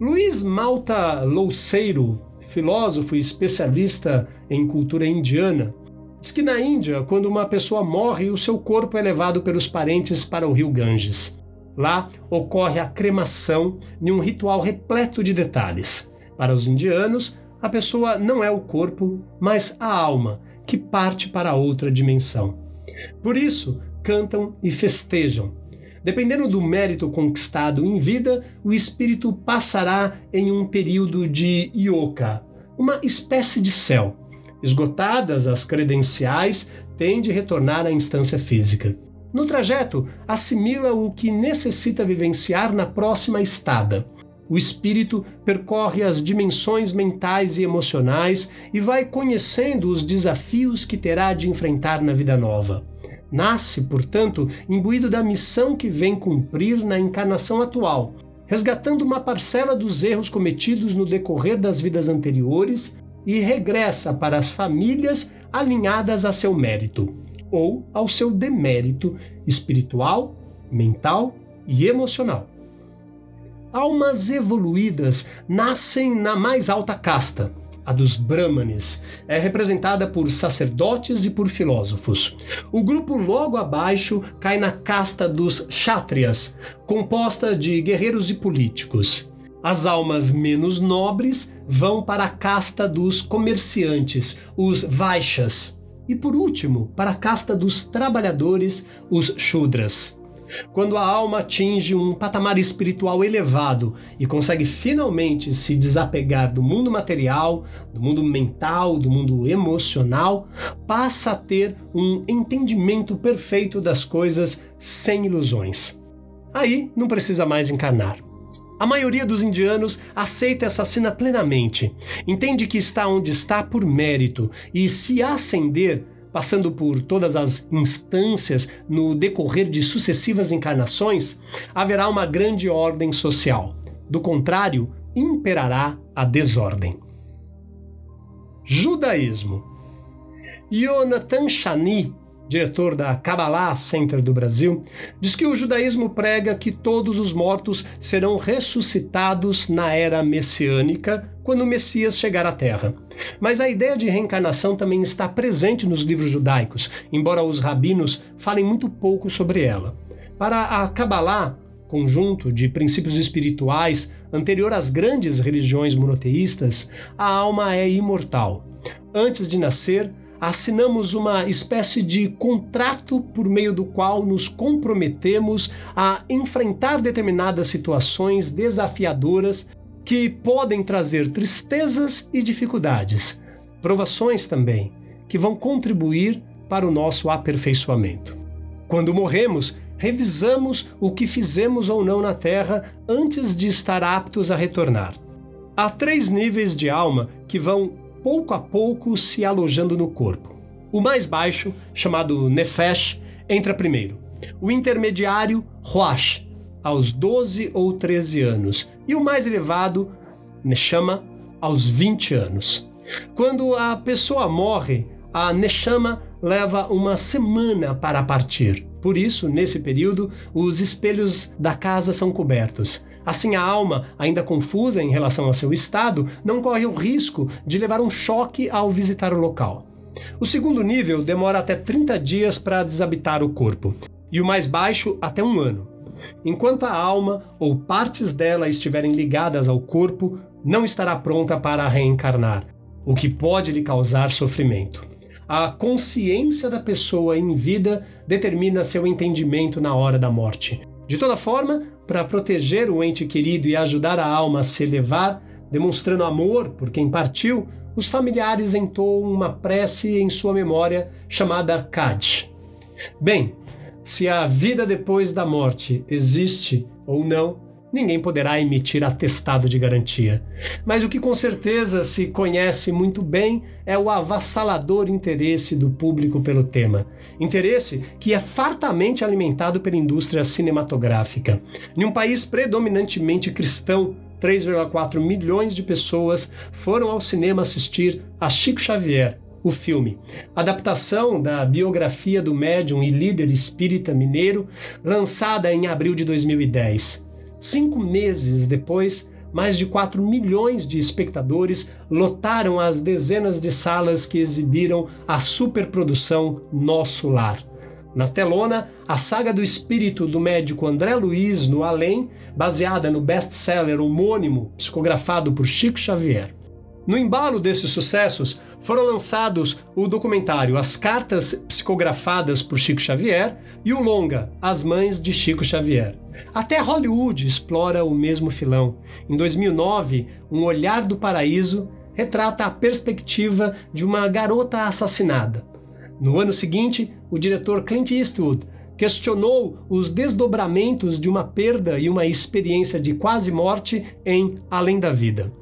Luiz Malta Louceiro filósofo e especialista em cultura indiana, diz que na Índia, quando uma pessoa morre, o seu corpo é levado pelos parentes para o rio Ganges. Lá ocorre a cremação em um ritual repleto de detalhes. Para os indianos, a pessoa não é o corpo, mas a alma, que parte para outra dimensão. Por isso, cantam e festejam. Dependendo do mérito conquistado em vida, o espírito passará em um período de yoga, uma espécie de céu. Esgotadas as credenciais, tem de retornar à instância física. No trajeto, assimila o que necessita vivenciar na próxima estada. O espírito percorre as dimensões mentais e emocionais e vai conhecendo os desafios que terá de enfrentar na vida nova. Nasce, portanto, imbuído da missão que vem cumprir na encarnação atual, resgatando uma parcela dos erros cometidos no decorrer das vidas anteriores e regressa para as famílias alinhadas a seu mérito ou ao seu demérito espiritual, mental e emocional. Almas evoluídas nascem na mais alta casta, a dos Brahmanes, é representada por sacerdotes e por filósofos. O grupo logo abaixo cai na casta dos Kshatriyas, composta de guerreiros e políticos. As almas menos nobres vão para a casta dos comerciantes, os Vaixas. E por último, para a casta dos trabalhadores, os Shudras. Quando a alma atinge um patamar espiritual elevado e consegue finalmente se desapegar do mundo material, do mundo mental, do mundo emocional, passa a ter um entendimento perfeito das coisas sem ilusões. Aí não precisa mais encarnar. A maioria dos indianos aceita essa sina plenamente, entende que está onde está por mérito e se ascender passando por todas as instâncias no decorrer de sucessivas encarnações, haverá uma grande ordem social. Do contrário, imperará a desordem. Judaísmo. Yonatan Shani diretor da Kabbalah Center do Brasil, diz que o judaísmo prega que todos os mortos serão ressuscitados na era messiânica, quando o Messias chegar à Terra. Mas a ideia de reencarnação também está presente nos livros judaicos, embora os rabinos falem muito pouco sobre ela. Para a Kabbalah, conjunto de princípios espirituais anterior às grandes religiões monoteístas, a alma é imortal. Antes de nascer, assinamos uma espécie de contrato por meio do qual nos comprometemos a enfrentar determinadas situações desafiadoras que podem trazer tristezas e dificuldades, provações também, que vão contribuir para o nosso aperfeiçoamento. Quando morremos, revisamos o que fizemos ou não na Terra antes de estar aptos a retornar. Há três níveis de alma que vão pouco a pouco se alojando no corpo. O mais baixo, chamado Nefesh, entra primeiro. O intermediário, Roash, aos 12 ou 13 anos. E o mais elevado, Neshama, aos 20 anos. Quando a pessoa morre, a Neshama leva uma semana para partir. Por isso, nesse período, os espelhos da casa são cobertos. Assim, a alma, ainda confusa em relação ao seu estado, não corre o risco de levar um choque ao visitar o local. O segundo nível demora até 30 dias para desabitar o corpo, e o mais baixo até um ano. Enquanto a alma ou partes dela estiverem ligadas ao corpo, não estará pronta para reencarnar, o que pode lhe causar sofrimento. A consciência da pessoa em vida determina seu entendimento na hora da morte. De toda forma, para proteger o ente querido e ajudar a alma a se elevar, demonstrando amor por quem partiu, os familiares entoam uma prece em sua memória chamada Kad. Bem, se a vida depois da morte existe ou não, ninguém poderá emitir atestado de garantia. Mas o que com certeza se conhece muito bem é o avassalador interesse do público pelo tema. Interesse que é fartamente alimentado pela indústria cinematográfica. Em um país predominantemente cristão, 3,4 milhões de pessoas foram ao cinema assistir a Chico Xavier, o filme. Adaptação da biografia do médium e líder espírita mineiro, lançada em abril de 2010. Cinco meses depois, mais de 4 milhões de espectadores lotaram as dezenas de salas que exibiram a superprodução Nosso Lar. Na telona, a saga do espírito do médico André Luiz no Além, baseada no best-seller homônimo psicografado por Chico Xavier. No embalo desses sucessos, foram lançados o documentário As Cartas Psicografadas por Chico Xavier e o longa As Mães de Chico Xavier. Até Hollywood explora o mesmo filão. Em 2009, Um Olhar do Paraíso retrata a perspectiva de uma garota assassinada. No ano seguinte, o diretor Clint Eastwood questionou os desdobramentos de uma perda e uma experiência de quase morte em Além da Vida.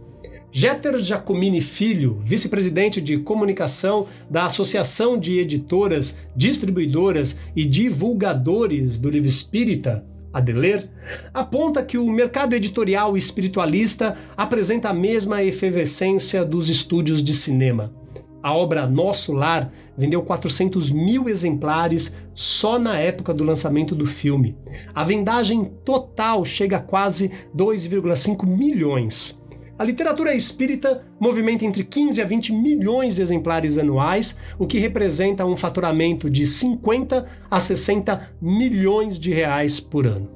Jeter Giacomini Filho, vice-presidente de comunicação da Associação de Editoras, Distribuidoras e Divulgadores do Livro Espírita, Adeler, aponta que o mercado editorial espiritualista apresenta a mesma efervescência dos estúdios de cinema. A obra Nosso Lar vendeu 400 mil exemplares só na época do lançamento do filme. A vendagem total chega a quase 2,5 milhões. A literatura espírita movimenta entre 15 a 20 milhões de exemplares anuais, o que representa um faturamento de 50 a 60 milhões de reais por ano.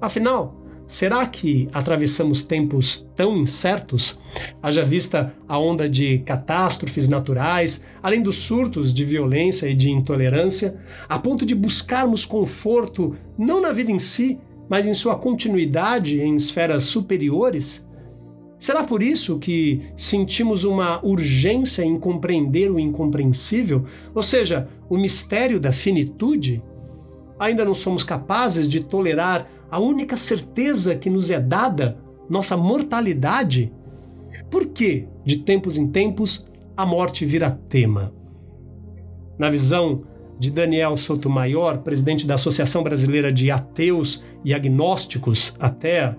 Afinal, será que atravessamos tempos tão incertos? Haja vista a onda de catástrofes naturais, além dos surtos de violência e de intolerância, a ponto de buscarmos conforto não na vida em si, mas em sua continuidade em esferas superiores? Será por isso que sentimos uma urgência em compreender o incompreensível, ou seja, o mistério da finitude? Ainda não somos capazes de tolerar a única certeza que nos é dada, nossa mortalidade? Por que, de tempos em tempos, a morte vira tema? Na visão de Daniel Sotomayor, presidente da Associação Brasileira de Ateus e Agnósticos, ATEA,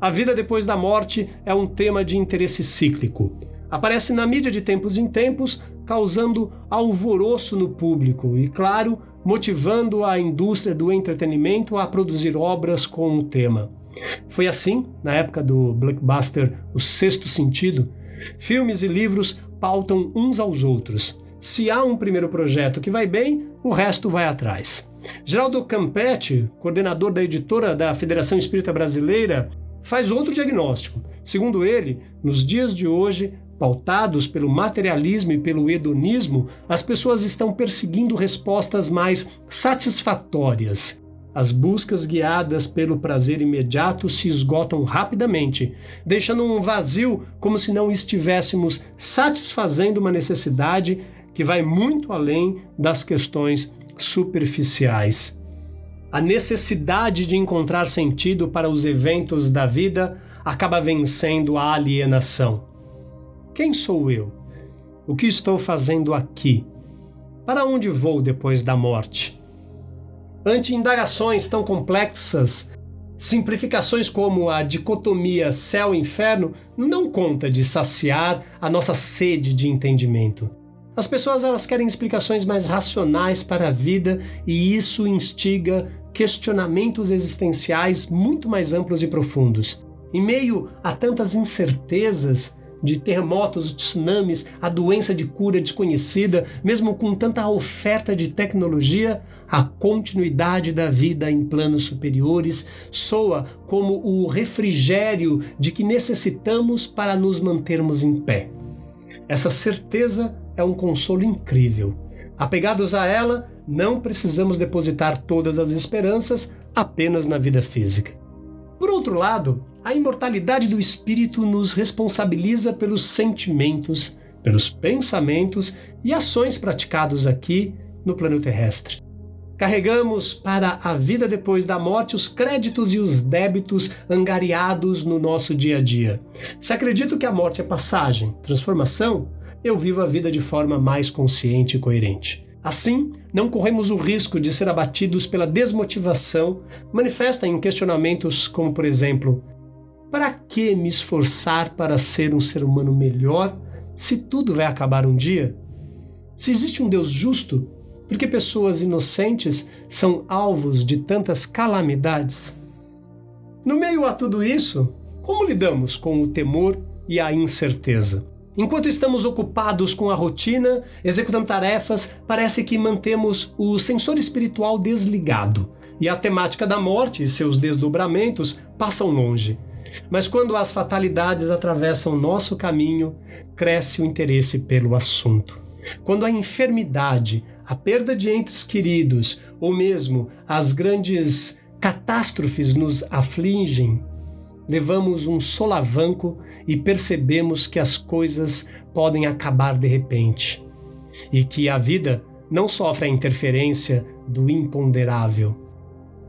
a vida depois da morte é um tema de interesse cíclico. Aparece na mídia de tempos em tempos, causando alvoroço no público e, claro, motivando a indústria do entretenimento a produzir obras com o tema. Foi assim, na época do blockbuster O Sexto Sentido, filmes e livros pautam uns aos outros. Se há um primeiro projeto que vai bem, o resto vai atrás. Geraldo Campetti, coordenador da editora da Federação Espírita Brasileira, faz outro diagnóstico. Segundo ele, nos dias de hoje, pautados pelo materialismo e pelo hedonismo, as pessoas estão perseguindo respostas mais satisfatórias. As buscas guiadas pelo prazer imediato se esgotam rapidamente, deixando um vazio como se não estivéssemos satisfazendo uma necessidade que vai muito além das questões superficiais. A necessidade de encontrar sentido para os eventos da vida acaba vencendo a alienação. Quem sou eu? O que estou fazendo aqui? Para onde vou depois da morte? Ante indagações tão complexas, simplificações como a dicotomia céu-inferno não conta de saciar a nossa sede de entendimento. As pessoas elas querem explicações mais racionais para a vida e isso instiga questionamentos existenciais muito mais amplos e profundos. Em meio a tantas incertezas, de terremotos, tsunamis, a doença de cura desconhecida, mesmo com tanta oferta de tecnologia, a continuidade da vida em planos superiores soa como o refrigério de que necessitamos para nos mantermos em pé. Essa certeza é um consolo incrível. Apegados a ela, não precisamos depositar todas as esperanças apenas na vida física. Por outro lado, a imortalidade do espírito nos responsabiliza pelos sentimentos, pelos pensamentos e ações praticados aqui no plano terrestre. Carregamos para a vida depois da morte os créditos e os débitos angariados no nosso dia a dia. Se acredito que a morte é passagem, transformação, eu vivo a vida de forma mais consciente e coerente. Assim, não corremos o risco de ser abatidos pela desmotivação manifesta em questionamentos como, por exemplo, para que me esforçar para ser um ser humano melhor se tudo vai acabar um dia? Se existe um Deus justo, por que pessoas inocentes são alvos de tantas calamidades? No meio a tudo isso, como lidamos com o temor e a incerteza? Enquanto estamos ocupados com a rotina, executando tarefas, parece que mantemos o sensor espiritual desligado e a temática da morte e seus desdobramentos passam longe. Mas quando as fatalidades atravessam nosso caminho, cresce o interesse pelo assunto. Quando a enfermidade, a perda de entes queridos ou mesmo as grandes catástrofes nos afligem, levamos um solavanco e percebemos que as coisas podem acabar de repente e que a vida não sofre a interferência do imponderável.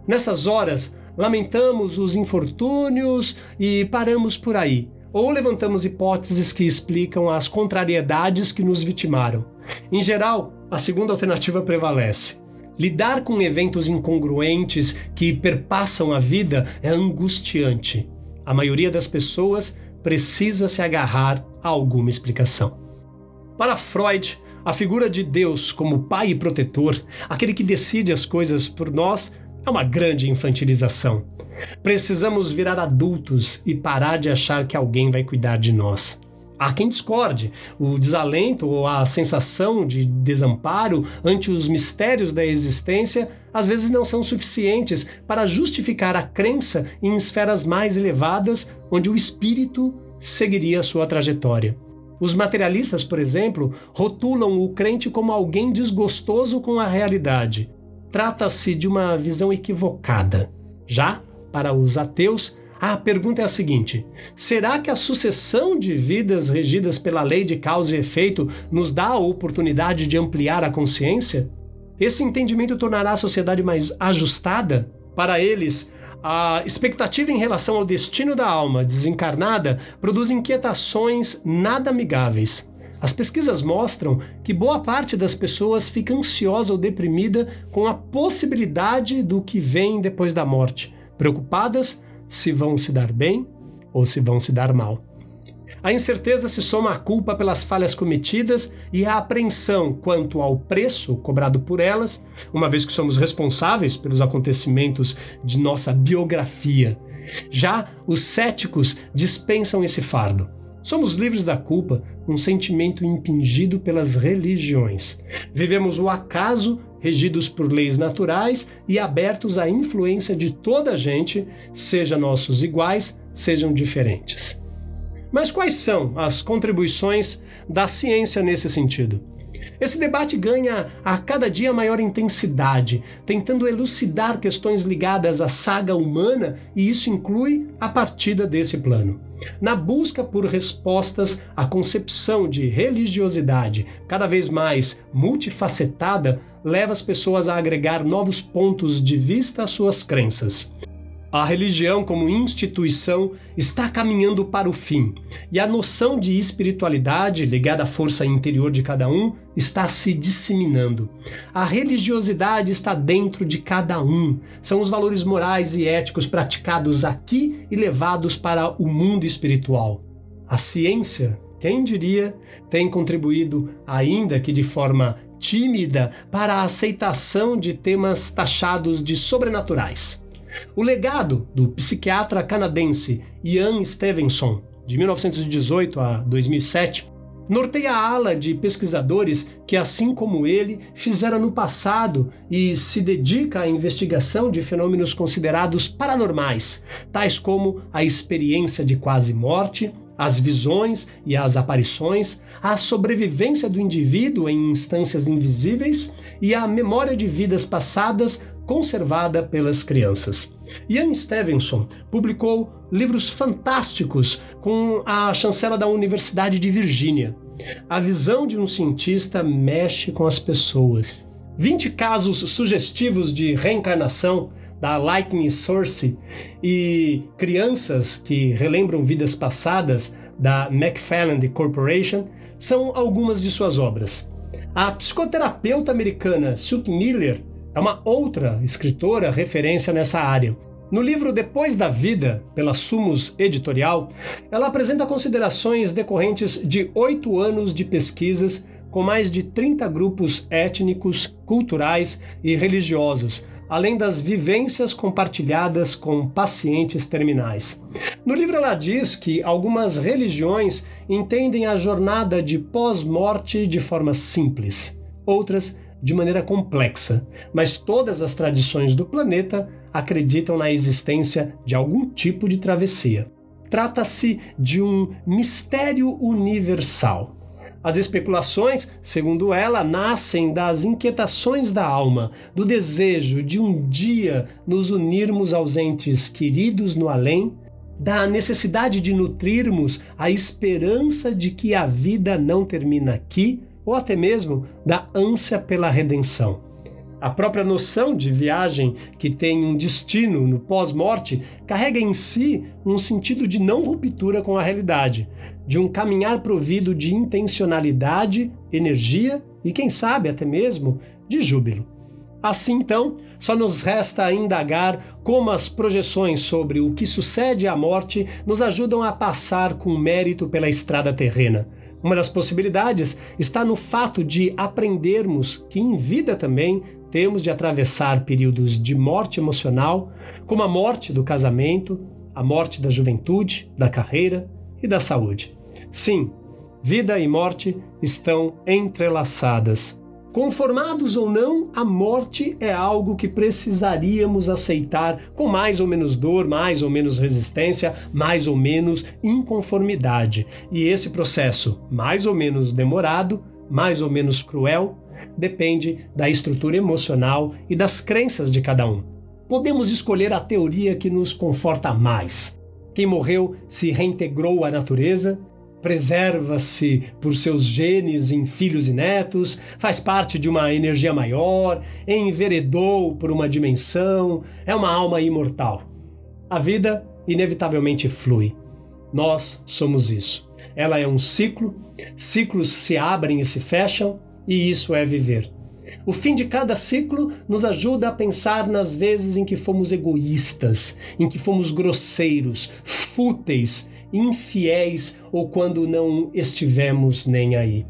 Nessas horas, lamentamos os infortúnios e paramos por aí, ou levantamos hipóteses que explicam as contrariedades que nos vitimaram. Em geral, a segunda alternativa prevalece. Lidar com eventos incongruentes que perpassam a vida é angustiante. A maioria das pessoas precisa se agarrar a alguma explicação. Para Freud, a figura de Deus como pai e protetor, aquele que decide as coisas por nós, é uma grande infantilização. Precisamos virar adultos e parar de achar que alguém vai cuidar de nós. Há quem discorde. O desalento ou a sensação de desamparo ante os mistérios da existência às vezes não são suficientes para justificar a crença em esferas mais elevadas onde o espírito seguiria sua trajetória. Os materialistas, por exemplo, rotulam o crente como alguém desgostoso com a realidade. Trata-se de uma visão equivocada. Já, para os ateus, a pergunta é a seguinte: será que a sucessão de vidas regidas pela lei de causa e efeito nos dá a oportunidade de ampliar a consciência? Esse entendimento tornará a sociedade mais ajustada? Para eles, a expectativa em relação ao destino da alma desencarnada produz inquietações nada amigáveis. As pesquisas mostram que boa parte das pessoas fica ansiosa ou deprimida com a possibilidade do que vem depois da morte, preocupadas se vão se dar bem ou se vão se dar mal. A incerteza se soma à culpa pelas falhas cometidas e à apreensão quanto ao preço cobrado por elas, uma vez que somos responsáveis pelos acontecimentos de nossa biografia. Já os céticos dispensam esse fardo. Somos livres da culpa, um sentimento impingido pelas religiões. Vivemos o acaso regidos por leis naturais e abertos à influência de toda a gente, seja nossos iguais, sejam diferentes. Mas quais são as contribuições da ciência nesse sentido? Esse debate ganha a cada dia maior intensidade, tentando elucidar questões ligadas à saga humana, e isso inclui a partida desse plano. Na busca por respostas, a concepção de religiosidade, cada vez mais multifacetada, leva as pessoas a agregar novos pontos de vista às suas crenças. A religião, como instituição, está caminhando para o fim, e a noção de espiritualidade, ligada à força interior de cada um, está se disseminando. A religiosidade está dentro de cada um. São os valores morais e éticos praticados aqui e levados para o mundo espiritual. A ciência, quem diria, tem contribuído, ainda que de forma tímida, para a aceitação de temas taxados de sobrenaturais. O legado do psiquiatra canadense Ian Stevenson, de 1918 a 2007, norteia a ala de pesquisadores que, assim como ele, fizeram no passado e se dedica à investigação de fenômenos considerados paranormais, tais como a experiência de quase morte, as visões e as aparições, a sobrevivência do indivíduo em instâncias invisíveis e a memória de vidas passadas conservada pelas crianças. Ian Stevenson publicou livros fantásticos com a chancela da Universidade de Virgínia. A visão de um cientista mexe com as pessoas. 20 casos sugestivos de reencarnação da Lightning Source e crianças que relembram vidas passadas da McFarland Corporation são algumas de suas obras. A psicoterapeuta americana Sue Miller é uma outra escritora referência nessa área. No livro Depois da Vida, pela Sumos Editorial, ela apresenta considerações decorrentes de oito anos de pesquisas com mais de 30 grupos étnicos, culturais e religiosos, além das vivências compartilhadas com pacientes terminais. No livro, ela diz que algumas religiões entendem a jornada de pós-morte de forma simples, outras de maneira complexa, mas todas as tradições do planeta acreditam na existência de algum tipo de travessia. Trata-se de um mistério universal as especulações, segundo ela, nascem das inquietações da alma, do desejo de um dia nos unirmos aos entes queridos no além, da necessidade de nutrirmos a esperança de que a vida não termina aqui, ou até mesmo da ânsia pela redenção. A própria noção de viagem, que tem um destino no pós-morte, carrega em si um sentido de não ruptura com a realidade, de um caminhar provido de intencionalidade, energia e, quem sabe, até mesmo de júbilo. Assim, então, só nos resta indagar como as projeções sobre o que sucede à morte nos ajudam a passar com mérito pela estrada terrena. Uma das possibilidades está no fato de aprendermos que em vida também temos de atravessar períodos de morte emocional, como a morte do casamento, a morte da juventude, da carreira, e da saúde. Sim, vida e morte estão entrelaçadas. Conformados ou não, a morte é algo que precisaríamos aceitar com mais ou menos dor, mais ou menos resistência, mais ou menos inconformidade. E esse processo, mais ou menos demorado, mais ou menos cruel, depende da estrutura emocional e das crenças de cada um. Podemos escolher a teoria que nos conforta mais. Quem morreu se reintegrou à natureza, preserva-se por seus genes em filhos e netos, faz parte de uma energia maior, enveredou por uma dimensão, é uma alma imortal. A vida inevitavelmente flui. Nós somos isso. Ela é um ciclo, ciclos se abrem e se fecham, e isso é viver. O fim de cada ciclo nos ajuda a pensar nas vezes em que fomos egoístas, em que fomos grosseiros, fúteis, infiéis ou quando não estivemos nem aí.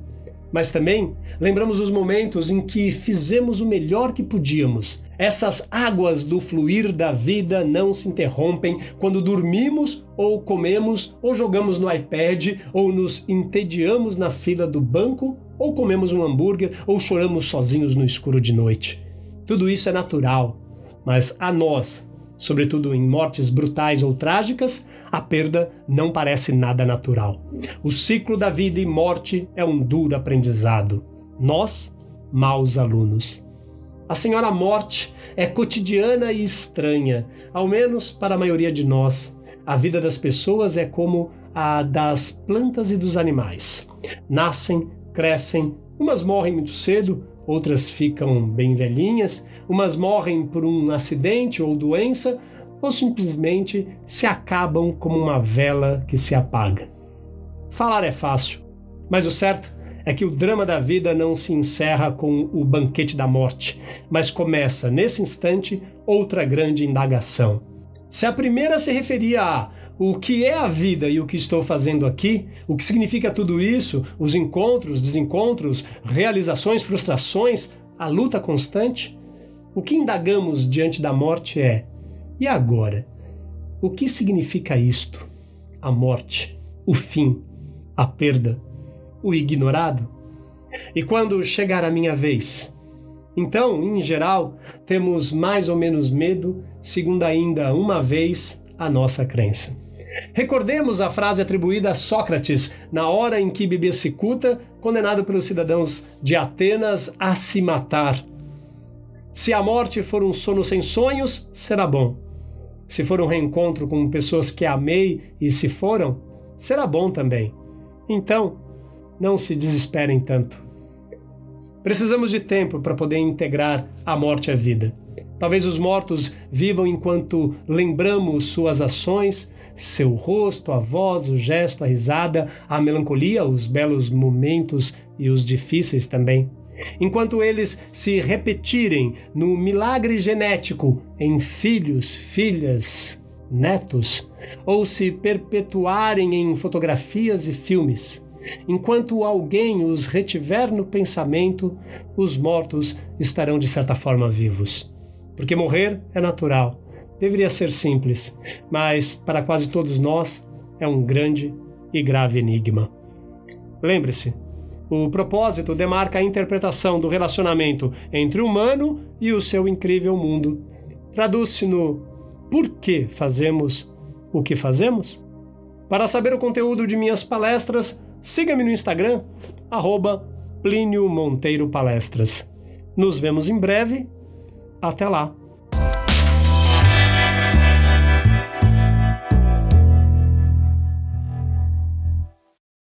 Mas também lembramos os momentos em que fizemos o melhor que podíamos. Essas águas do fluir da vida não se interrompem quando dormimos ou comemos ou jogamos no iPad ou nos entediamos na fila do banco ou comemos um hambúrguer, ou choramos sozinhos no escuro de noite. Tudo isso é natural, mas a nós, sobretudo em mortes brutais ou trágicas, a perda não parece nada natural. O ciclo da vida e morte é um duro aprendizado. Nós, maus alunos. A Senhora Morte é cotidiana e estranha, ao menos para a maioria de nós. A vida das pessoas é como a das plantas e dos animais. Nascem, crescem, umas morrem muito cedo, outras ficam bem velhinhas, umas morrem por um acidente ou doença, ou simplesmente se acabam como uma vela que se apaga. Falar é fácil, mas o certo é que o drama da vida não se encerra com o banquete da morte, mas começa, nesse instante, outra grande indagação. Se a primeira se referia a o que é a vida e o que estou fazendo aqui, o que significa tudo isso, os encontros, desencontros, realizações, frustrações, a luta constante. O que indagamos diante da morte é: e agora? O que significa isto? A morte, o fim, a perda, o ignorado? E quando chegar a minha vez? Então, em geral, temos mais ou menos medo, segundo ainda uma vez a nossa crença. Recordemos a frase atribuída a Sócrates na hora em que bebia cicuta, condenado pelos cidadãos de Atenas a se matar. Se a morte for um sono sem sonhos, será bom. Se for um reencontro com pessoas que amei e se foram, será bom também. Então, não se desesperem tanto. Precisamos de tempo para poder integrar a morte à vida. Talvez os mortos vivam enquanto lembramos suas ações, seu rosto, a voz, o gesto, a risada, a melancolia, os belos momentos e os difíceis também. Enquanto eles se repetirem no milagre genético em filhos, filhas, netos, ou se perpetuarem em fotografias e filmes. Enquanto alguém os retiver no pensamento, os mortos estarão de certa forma vivos. Porque morrer é natural, deveria ser simples, mas para quase todos nós é um grande e grave enigma. Lembre-se, o propósito demarca a interpretação do relacionamento entre o humano e o seu incrível mundo. Traduz-se no por que fazemos o que fazemos? Para saber o conteúdo de minhas palestras, siga-me no Instagram, arroba Plínio Monteiro Palestras. Nos vemos em breve. Até lá!